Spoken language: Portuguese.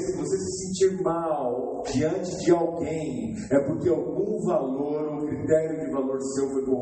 se você se sentir mal diante de alguém, é porque algum valor ou critério de valor seu foi corrompido